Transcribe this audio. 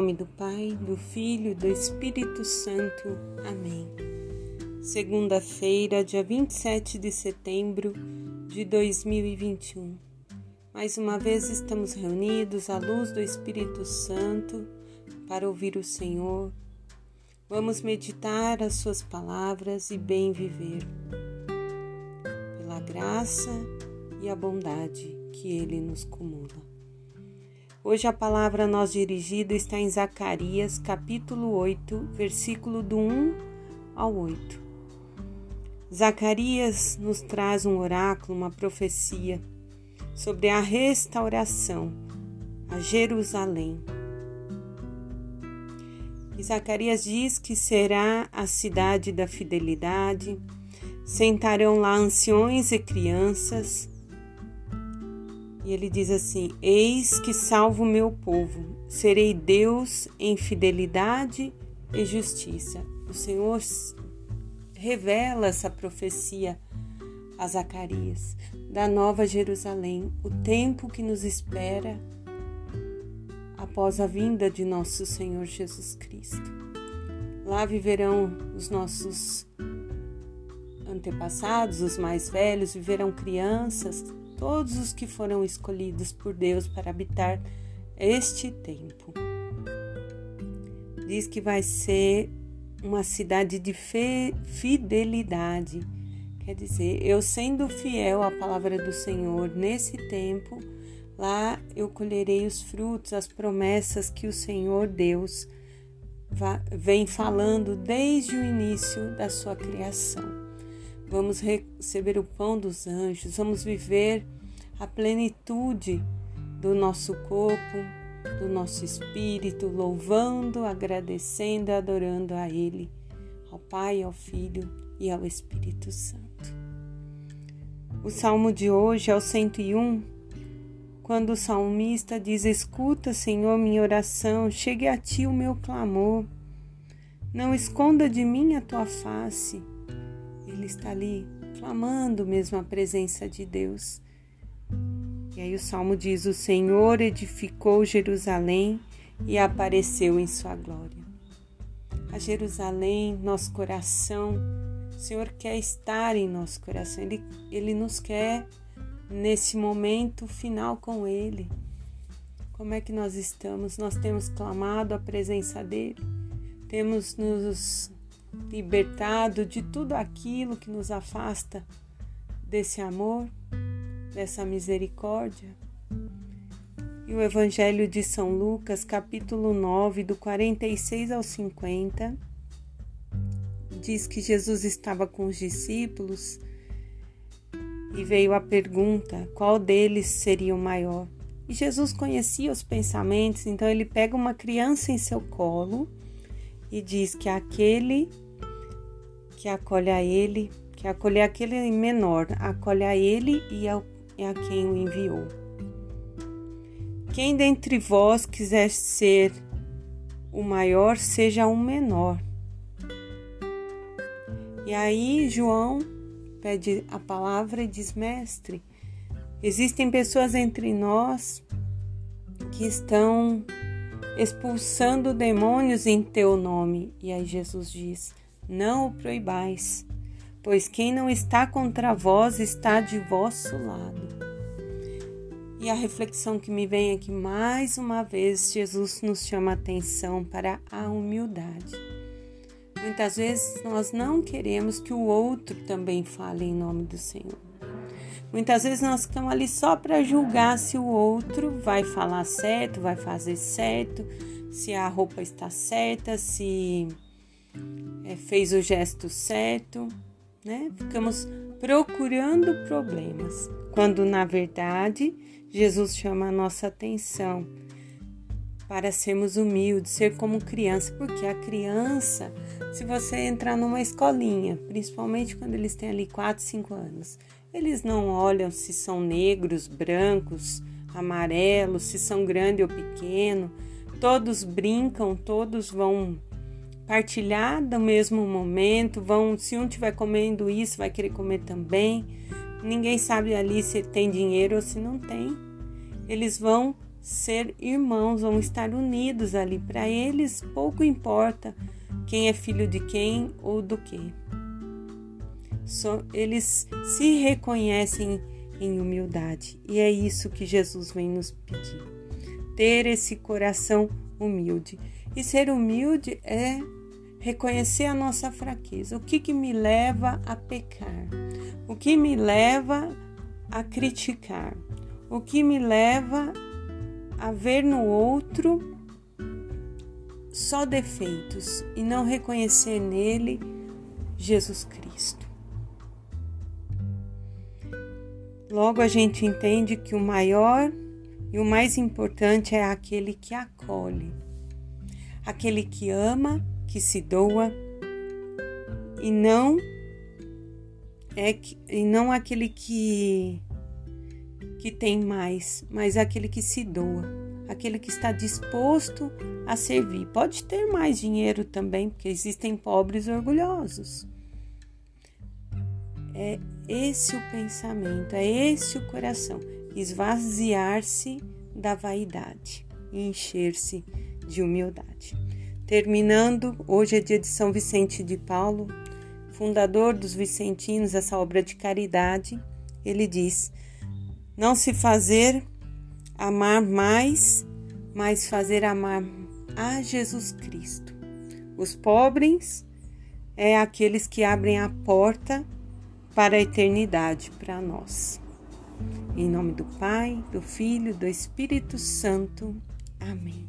nome do Pai, do Filho e do Espírito Santo. Amém. Segunda-feira, dia 27 de setembro de 2021. Mais uma vez estamos reunidos à luz do Espírito Santo para ouvir o Senhor. Vamos meditar as Suas palavras e bem viver, pela graça e a bondade que Ele nos cumula. Hoje a palavra a nós dirigida está em Zacarias, capítulo 8, versículo do 1 ao 8. Zacarias nos traz um oráculo, uma profecia sobre a restauração a Jerusalém. E Zacarias diz que será a cidade da fidelidade, sentarão lá anciões e crianças, e ele diz assim: Eis que salvo o meu povo, serei Deus em fidelidade e justiça. O Senhor revela essa profecia a Zacarias da Nova Jerusalém, o tempo que nos espera após a vinda de nosso Senhor Jesus Cristo. Lá viverão os nossos antepassados, os mais velhos, viverão crianças, todos os que foram escolhidos por Deus para habitar este tempo. Diz que vai ser uma cidade de fidelidade. Quer dizer, eu sendo fiel à palavra do Senhor nesse tempo, lá eu colherei os frutos, as promessas que o Senhor Deus vem falando desde o início da sua criação vamos receber o pão dos anjos, vamos viver a plenitude do nosso corpo, do nosso espírito, louvando, agradecendo, adorando a Ele, ao Pai, ao Filho e ao Espírito Santo. O salmo de hoje é o 101, quando o salmista diz: Escuta, Senhor, minha oração, chegue a ti o meu clamor. Não esconda de mim a tua face ele está ali clamando mesmo a presença de Deus. E aí o salmo diz: O Senhor edificou Jerusalém e apareceu em sua glória. A Jerusalém, nosso coração, o Senhor quer estar em nosso coração, Ele, Ele nos quer nesse momento final com Ele. Como é que nós estamos? Nós temos clamado a presença dEle, temos nos libertado de tudo aquilo que nos afasta desse amor, dessa misericórdia. E o Evangelho de São Lucas, capítulo 9, do 46 ao 50, diz que Jesus estava com os discípulos e veio a pergunta: qual deles seria o maior? E Jesus conhecia os pensamentos, então ele pega uma criança em seu colo e diz que aquele que acolhe a ele, que acolhe aquele menor, acolhe a ele e a, a quem o enviou. Quem dentre vós quiser ser o maior, seja o menor. E aí João pede a palavra e diz: Mestre, existem pessoas entre nós que estão expulsando demônios em teu nome. E aí Jesus diz: Não o proibais, pois quem não está contra vós está de vosso lado. E a reflexão que me vem é que mais uma vez Jesus nos chama a atenção para a humildade. Muitas vezes nós não queremos que o outro também fale em nome do Senhor. Muitas vezes nós estamos ali só para julgar se o outro vai falar certo, vai fazer certo, se a roupa está certa, se é, fez o gesto certo, né? Ficamos procurando problemas, quando na verdade Jesus chama a nossa atenção para sermos humildes, ser como criança, porque a criança, se você entrar numa escolinha, principalmente quando eles têm ali 4, 5 anos, eles não olham se são negros, brancos, amarelos, se são grande ou pequeno. Todos brincam, todos vão partilhar do mesmo momento, vão, se um estiver comendo isso, vai querer comer também. Ninguém sabe ali se tem dinheiro ou se não tem. Eles vão ser irmãos, vão estar unidos ali. Para eles, pouco importa quem é filho de quem ou do que. Só, eles se reconhecem em humildade e é isso que Jesus vem nos pedir. Ter esse coração humilde. E ser humilde é reconhecer a nossa fraqueza. O que, que me leva a pecar? O que me leva a criticar? O que me leva a ver no outro só defeitos e não reconhecer nele Jesus Cristo. Logo a gente entende que o maior e o mais importante é aquele que acolhe, aquele que ama, que se doa e não é que, e não aquele que que tem mais, mas aquele que se doa, aquele que está disposto a servir. Pode ter mais dinheiro também, porque existem pobres orgulhosos. É esse o pensamento, é esse o coração, esvaziar-se da vaidade encher-se de humildade. Terminando, hoje é dia de São Vicente de Paulo, fundador dos Vicentinos, essa obra de caridade. Ele diz: não se fazer amar mais, mas fazer amar a Jesus Cristo. Os pobres é aqueles que abrem a porta para a eternidade para nós. Em nome do Pai, do Filho, do Espírito Santo. Amém.